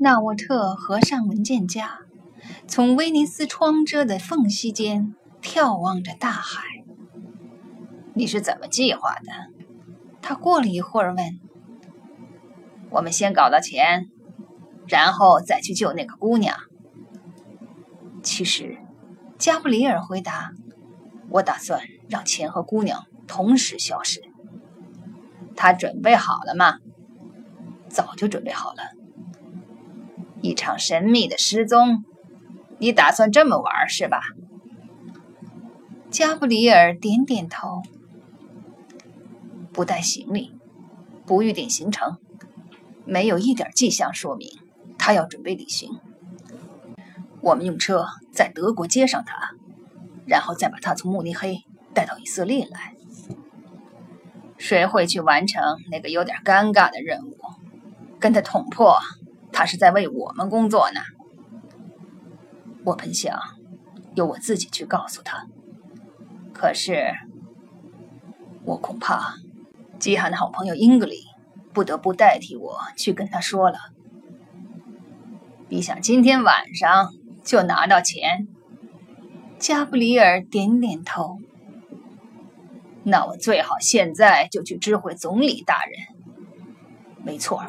纳沃特合上文件夹，从威尼斯窗遮的缝隙间眺望着大海。你是怎么计划的？他过了一会儿问。我们先搞到钱，然后再去救那个姑娘。其实，加布里尔回答：“我打算让钱和姑娘同时消失。”他准备好了吗？早就准备好了。一场神秘的失踪，你打算这么玩是吧？加布里尔点点头。不带行李，不预定行程。没有一点迹象说明他要准备旅行。我们用车在德国接上他，然后再把他从慕尼黑带到以色列来。谁会去完成那个有点尴尬的任务？跟他捅破他是在为我们工作呢？我本想由我自己去告诉他，可是我恐怕基罕的好朋友英格里。不得不代替我去跟他说了。你想今天晚上就拿到钱？加布里尔点点头。那我最好现在就去知会总理大人。没错。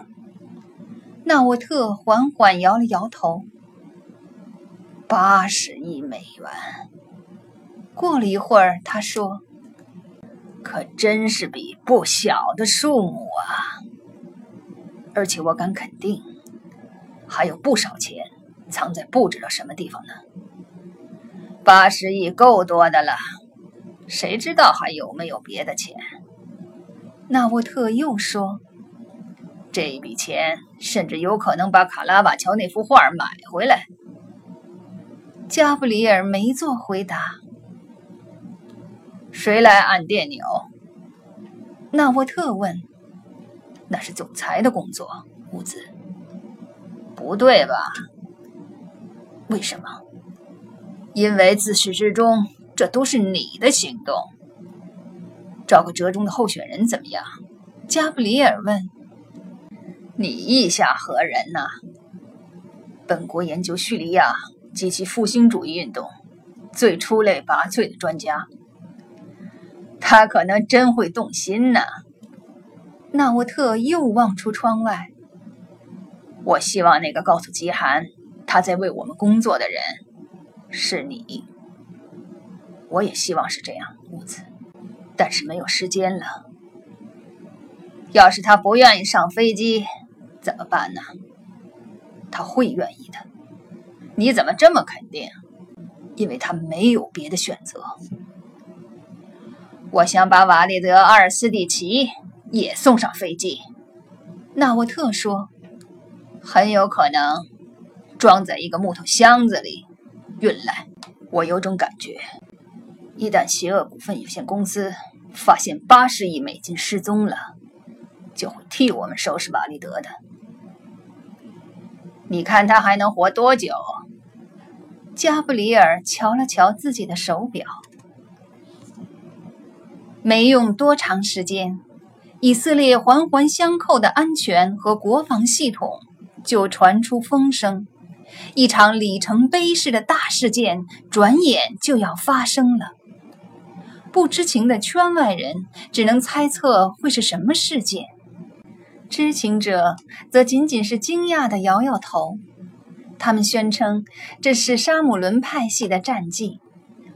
纳沃特缓缓摇了摇头。八十亿美元。过了一会儿，他说：“可真是笔不小的数目啊。”而且我敢肯定，还有不少钱藏在不知道什么地方呢。八十亿够多的了，谁知道还有没有别的钱？纳沃特又说：“这一笔钱甚至有可能把卡拉瓦乔那幅画买回来。”加布里尔没做回答。谁来按电钮？纳沃特问。那是总裁的工作，伍兹。不对吧？为什么？因为自始至终，这都是你的行动。找个折中的候选人怎么样？加布里尔问。你意下何人呢？本国研究叙利亚及其复兴主义运动最出类拔萃的专家。他可能真会动心呢。纳沃特又望出窗外。我希望那个告诉吉罕他在为我们工作的人是你。我也希望是这样，屋子。但是没有时间了。要是他不愿意上飞机，怎么办呢？他会愿意的。你怎么这么肯定？因为他没有别的选择。我想把瓦利德·阿尔斯蒂奇。也送上飞机，纳沃特说：“很有可能装在一个木头箱子里运来。我有种感觉，一旦邪恶股份有限公司发现八十亿美金失踪了，就会替我们收拾瓦利德的。你看他还能活多久？”加布里尔瞧了瞧自己的手表，没用多长时间。以色列环环相扣的安全和国防系统就传出风声，一场里程碑式的大事件转眼就要发生了。不知情的圈外人只能猜测会是什么事件，知情者则仅仅是惊讶地摇摇头。他们宣称这是沙姆伦派系的战绩，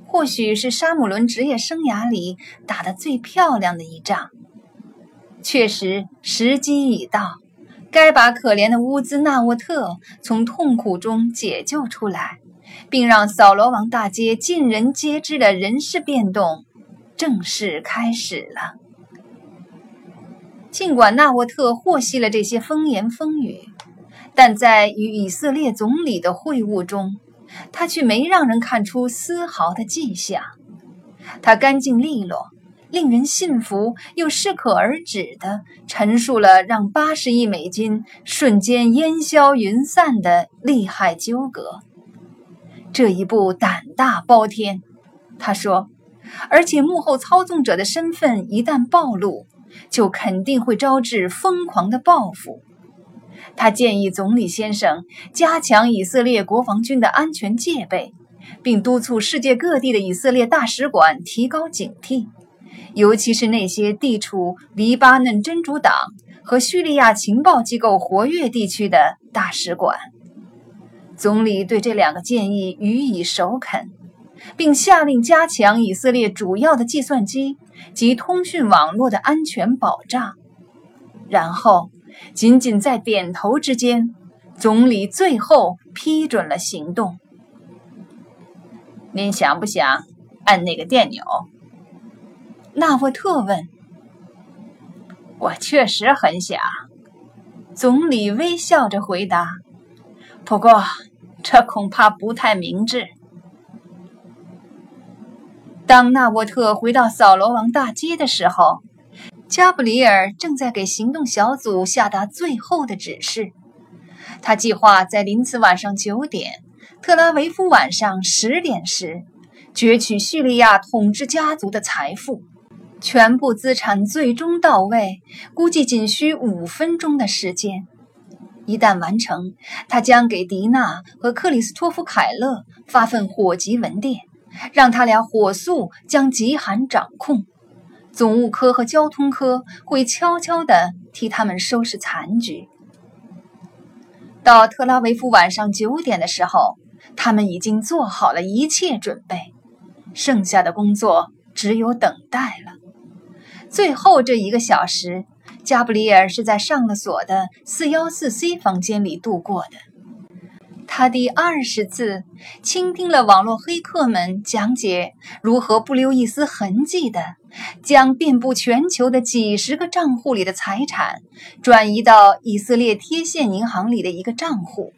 或许是沙姆伦职业生涯里打得最漂亮的一仗。确实，时机已到，该把可怜的乌兹纳沃特从痛苦中解救出来，并让扫罗王大街尽人皆知的人事变动正式开始了。尽管纳沃特获悉了这些风言风语，但在与以色列总理的会晤中，他却没让人看出丝毫的迹象。他干净利落。令人信服又适可而止地陈述了让八十亿美金瞬间烟消云散的利害纠葛。这一步胆大包天，他说，而且幕后操纵者的身份一旦暴露，就肯定会招致疯狂的报复。他建议总理先生加强以色列国防军的安全戒备，并督促世界各地的以色列大使馆提高警惕，尤其是那些地处黎巴嫩真主党和叙利亚情报机构活跃地区的大使馆。总理对这两个建议予以首肯。并下令加强以色列主要的计算机及通讯网络的安全保障。然后，仅仅在点头之间，总理最后批准了行动。您想不想按那个电钮？纳沃特问。我确实很想。总理微笑着回答。不过，这恐怕不太明智。当纳沃特回到扫罗王大街的时候，加布里尔正在给行动小组下达最后的指示。他计划在临此晚上九点，特拉维夫晚上十点时，攫取叙利亚统治家族的财富，全部资产最终到位，估计仅需五分钟的时间。一旦完成，他将给迪娜和克里斯托夫·凯勒发份火急文电。让他俩火速将极寒掌控，总务科和交通科会悄悄地替他们收拾残局。到特拉维夫晚上九点的时候，他们已经做好了一切准备，剩下的工作只有等待了。最后这一个小时，加布里尔是在上了锁的四幺四 C 房间里度过的。他第二十次倾听了网络黑客们讲解如何不留一丝痕迹的将遍布全球的几十个账户里的财产转移到以色列贴现银行里的一个账户，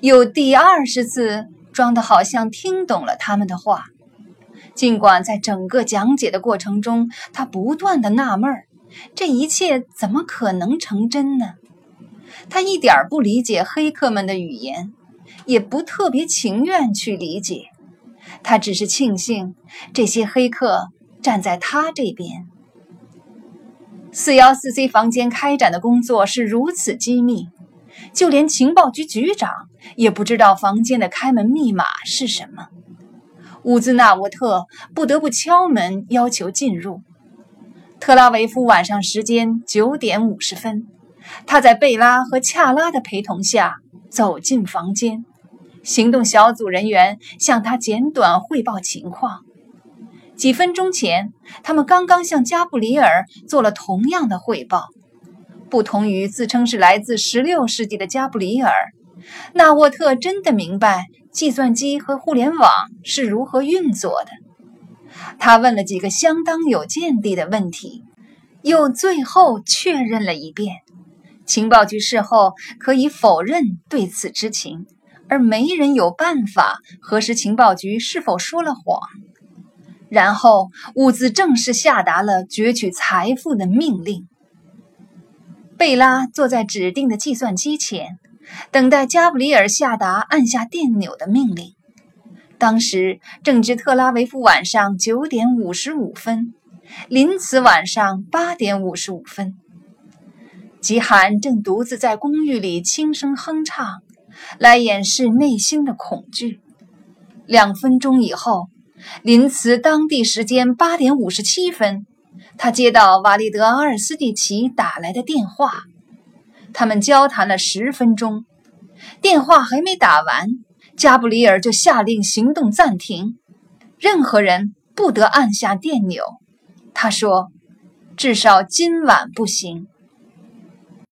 又第二十次装的好像听懂了他们的话，尽管在整个讲解的过程中，他不断的纳闷儿，这一切怎么可能成真呢？他一点不理解黑客们的语言。也不特别情愿去理解，他只是庆幸这些黑客站在他这边。四幺四 C 房间开展的工作是如此机密，就连情报局局长也不知道房间的开门密码是什么。乌兹纳沃特不得不敲门要求进入。特拉维夫晚上时间九点五十分，他在贝拉和恰拉的陪同下走进房间。行动小组人员向他简短汇报情况。几分钟前，他们刚刚向加布里尔做了同样的汇报。不同于自称是来自16世纪的加布里尔，纳沃特真的明白计算机和互联网是如何运作的。他问了几个相当有见地的问题，又最后确认了一遍。情报局事后可以否认对此知情。而没人有办法核实情报局是否说了谎。然后，物资正式下达了攫取财富的命令。贝拉坐在指定的计算机前，等待加布里尔下达按下电钮的命令。当时正值特拉维夫晚上九点五十五分，临此晚上八点五十五分，吉罕正独自在公寓里轻声哼唱。来掩饰内心的恐惧。两分钟以后，临茨当地时间八点五十七分，他接到瓦利德·阿尔斯蒂奇打来的电话。他们交谈了十分钟，电话还没打完，加布里尔就下令行动暂停，任何人不得按下电钮。他说：“至少今晚不行。”